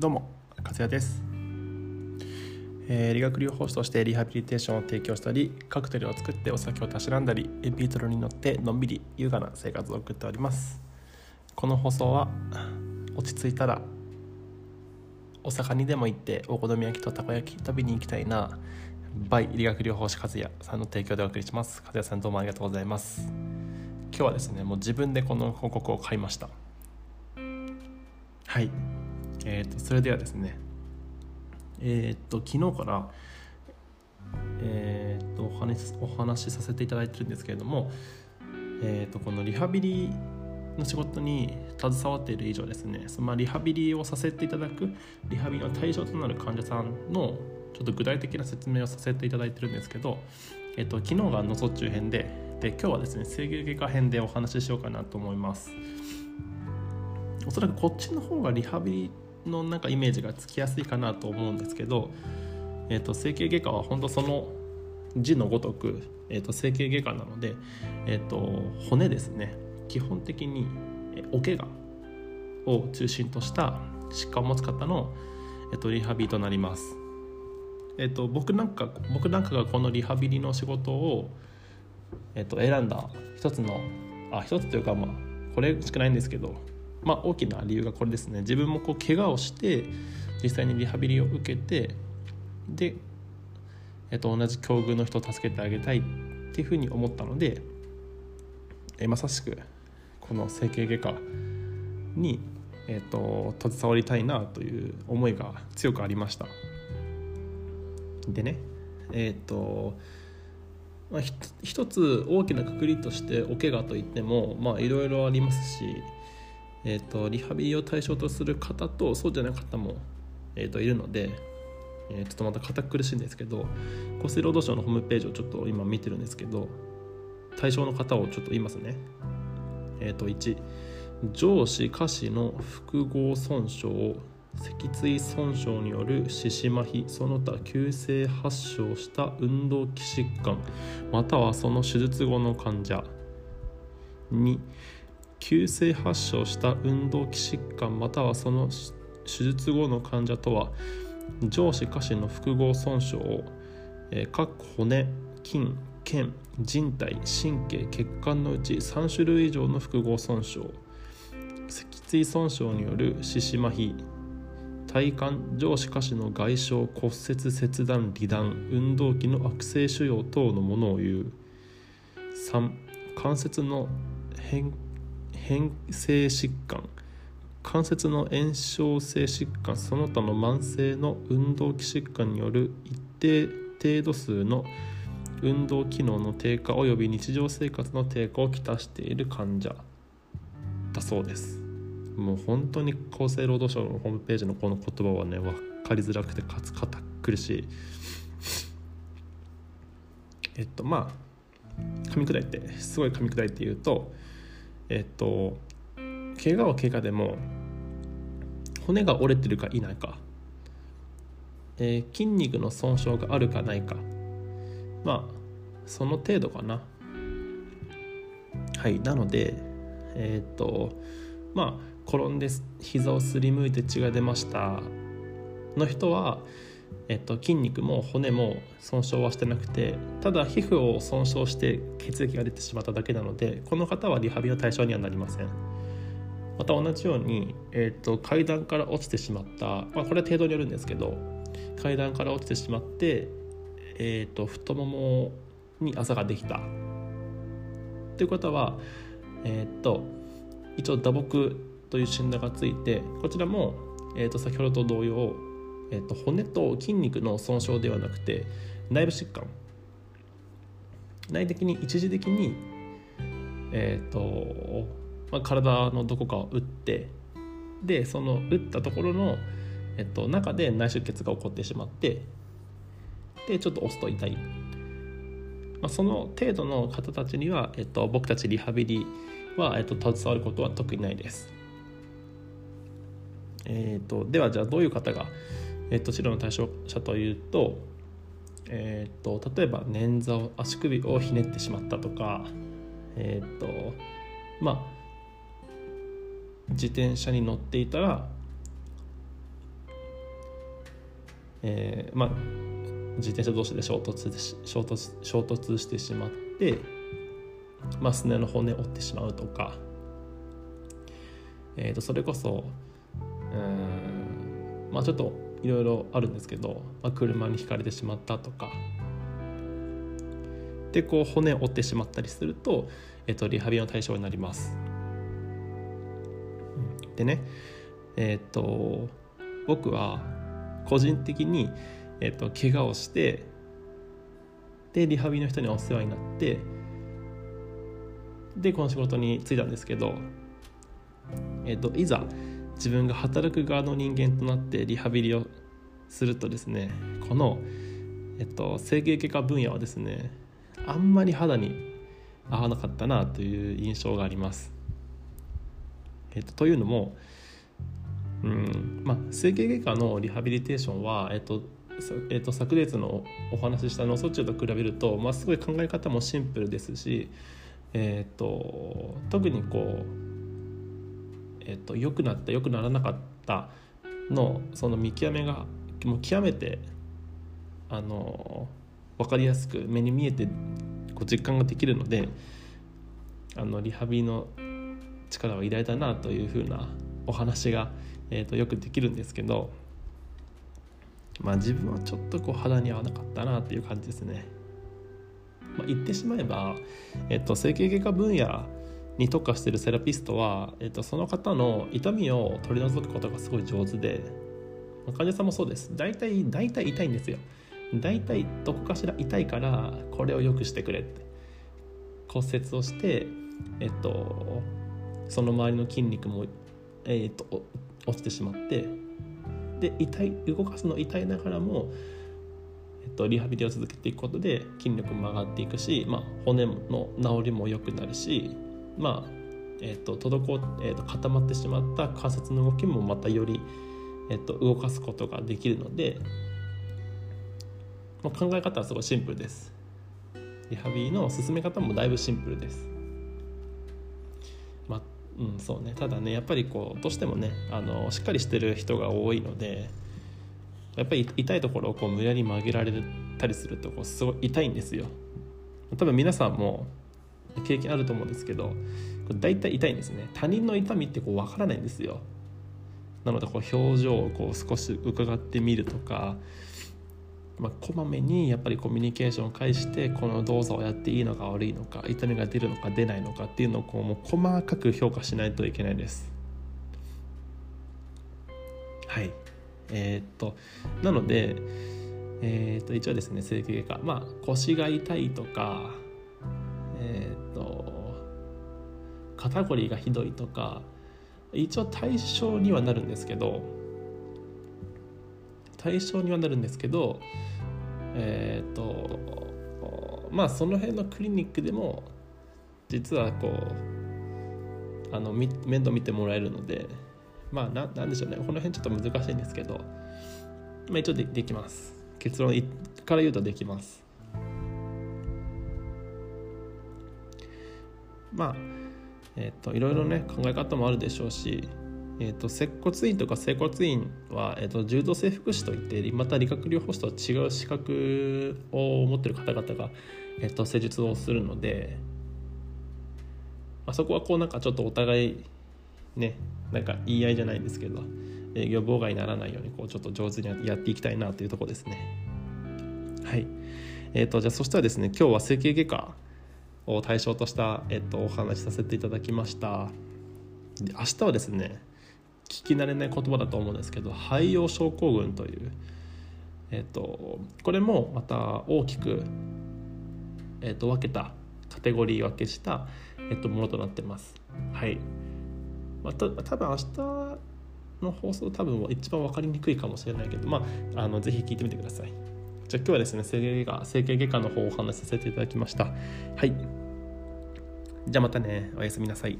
どうも和也です、えー、理学療法士としてリハビリテーションを提供したりカクテルを作ってお酒をたしなんだりエピートルに乗ってのんびり優雅な生活を送っております。この放送は落ち着いたら大阪にでも行ってお好み焼きとたこ焼き食べに行きたいなバイ理学療法士和也さんの提供でお送りします。和也さんどうもありがとうございます。今日はですねもう自分でこの報告を買いました。はい。えーと、それではですねえっ、ー、と昨日から、えーと、お話お話しさせていただいてるんですけれども、えーと、このリハビリの仕事に携わっている以上ですねそのまあリハビリをさせていただくリハビリの対象となる患者さんのちょっと具体的な説明をさせていただいてるんですけど、えー、と昨日が脳卒中編でで今日はですね整形外科編でお話ししようかなと思います。おそらくこっちの方がリハビリのなんかイメージがつきやすいかなと思うんですけど、えーと、整形外科は本当その字のごとく、えーと、整形外科なので、えーと、骨ですね基本的にお怪我を中心とした疾患を持つ方の、えー、とリハビリとなります。えー、と僕なんか僕なんかがこのリハビリの仕事を、えー、と選んだ一つのあ一つというかまあこれしかないんですけどまあ、大きな理由がこれですね。自分もこう怪我をして実際にリハビリを受けてで、えっと、同じ境遇の人を助けてあげたいっていうふうに思ったのでえまさしくこの整形外科に、えっと、携わりたいなという思いが強くありました。でねえっとまあ、一つ大きなくくりとしてお怪我といってもいろいろありますしえーと、リハビリを対象とする方とそうじゃない方も、えーと、いるので、えー、ちょっとまた堅苦しいんですけど厚生労働省のホームページをちょっと今見てるんですけど対象の方をちょっと言いますね。えーと、1上肢下肢の複合損傷脊椎損傷による四肢麻痺その他急性発症した運動器疾患またはその手術後の患者2急性発症した運動器疾患またはその手術後の患者とは上肢下肢の複合損傷を、えー、各骨筋腱人体神経血管のうち3種類以上の複合損傷脊椎損傷による四肢麻痺体幹上肢下肢の外傷骨折切断離断運動器の悪性腫瘍等のものを言う。3関節の変変性疾患。関節の炎症性疾患。その他の慢性の運動器疾患による一定程度数の運動機能の低下及び日常生活の低下をきたしている患者。だそうです。もう本当に厚生労働省のホームページのこの言葉はね分かりづらくてかつ堅苦しい。えっとまあ噛み砕いてすごい噛み砕いて言うとえっと怪我は怪我でも骨が折れてるか否か、えー、筋肉の損傷があるかないか。まあその程度かな。はいなのでえっ、とまあ転んで膝をすりむいて血が出ましたの人はえっと、筋肉も骨も損傷はしてなくてただ皮膚を損傷して血液が出てしまっただけなのでこの方はリハビリの対象にはなりません。また同じように、えっと、階段から落ちてしまった、まあ、これは程度によるんですけど階段から落ちてしまって、えっと、太ももにあざができた。ということは、えっと一応打撲という診断がついてこちらも、えっと先ほどと同様えっと、骨と筋肉の損傷ではなくて内部疾患内的に一時的に、えっとまあ、体のどこかを打ってでその打ったところの、えっと、中で内出血が起こってしまってでちょっと押すと痛い、まあ、その程度の方たちには、えっと、僕たちリハビリは、えっと、携わることは特にないです。えーとではじゃあどういう方がえっと、治療の対象者というと,、えっと例えば捻挫足首をひねってしまったとか、えっとまあ、自転車に乗っていたらえー、まあ、自転車同士で衝突衝突衝突してしまって、まあ、すねの骨を折ってしまうとか、えー、とそれこそうんまあちょっといろいろあるんですけど、まあ、車にひかれてしまったとかでこう骨を折ってしまったりすると,、えー、とリハビリの対象になります。でねえっ、と僕は個人的に、えーと、怪我をしてでリハビリの人にお世話になってでこの仕事に就いたんですけど、えーと、いざ自分が働く側の人間となってリハビリをするとですねこの、えっと、整形外科分野はですねあんまり肌に合わなかったなという印象があります。えっと、というのも、うんまあ、整形外科のリハビリテーションは、えっとえっと、昨日のお話しした脳卒中と比べると、まあ、すごい考え方もシンプルですし、えっと、特にこう、えっと、良くなった良くならなかったのその見極めがもう極めてあの分かりやすく目に見えてこう実感ができるのであのリハビリの力は偉大だなというふうなお話が、えー、とよくできるんですけど、まあ、自分はちょっとこう肌に合わなかったなっていう感じですね。まあ、言ってしまえば、えっと、整形外科分野に特化しているセラピストは、えっと、その方の痛みを取り除くことがすごい上手で患者さんもそうです。大体大体痛いんですよ。大体どこかしら痛いからこれを良くしてくれって。骨折をしてえっとその周りの筋肉も、えーと、と落ちてしまってで痛い動かすの痛いながらも、えっと、リハビリを続けていくことで筋力も上がっていくし、まあ、骨の治りも良くなるしまあえっと滞えっと固まってしまった関節の動きもまたより、えっと、動かすことができるので、まあ、考え方はすごいシンプルです。リハビリの進め方もだいぶシンプルですまあ。うんそうねただねやっぱりこうどうしてもねあのしっかりしてる人が多いのでやっぱり痛いところをこう無理やり曲げられたりするとこうすごい痛いんですよ多分皆さんも経験あると思うんですけど大体痛いんですね。他人の痛みってこう分からないんですよ。なのでこう表情をこう少し伺ってみるとかまあ、こまめにやっぱりコミュニケーションを介してこの動作をやっていいのか悪いのか痛みが出るのか出ないのかっていうのをこうもう細かく評価しないといけないです。はい。えー、っとなので、えー、っと一応ですね整形外科。まあ腰が痛いとかえー、っと肩こりがひどいとか一応対象にはなるんですけど対象にはなるんですけどえっ、とまあその辺のクリニックでも実はこうあの面倒見てもらえるのでまあななんでしょうね。この辺ちょっと難しいんですけど、まあ、一応でできます。結論から言うとできます。まあえっ、ー、といろいろね考え方もあるでしょうしえーと、接骨院とか整骨院は、えーと、柔道整復師といってまた理学療法士とは違う資格を持ってる方々が、えーと、施術をするので、まあ、そこはこうなんかちょっとお互いねなんか言い合いじゃないんですけど営業妨害にならないようにこうちょっと上手にやっていきたいなというところですね。はいえー、とじゃあそしたらですね今日は整形外科を対象とした、えー、とお話しさせていただきました。で明日はですね聞き慣れない言葉だと思うんですけど肺葉症候群という、えーと、これもまた大きく、えーと、分けたカテゴリー分けした、えーと、ものとなってます。はいま、た多分明日の放送多分一番分かりにくいかもしれないけど、まあ、あのぜひ聞いてみてください。じゃあ今日はですね整形外科整形外科の方をお話しさせていただきました。はい。じゃあまたねおやすみなさい。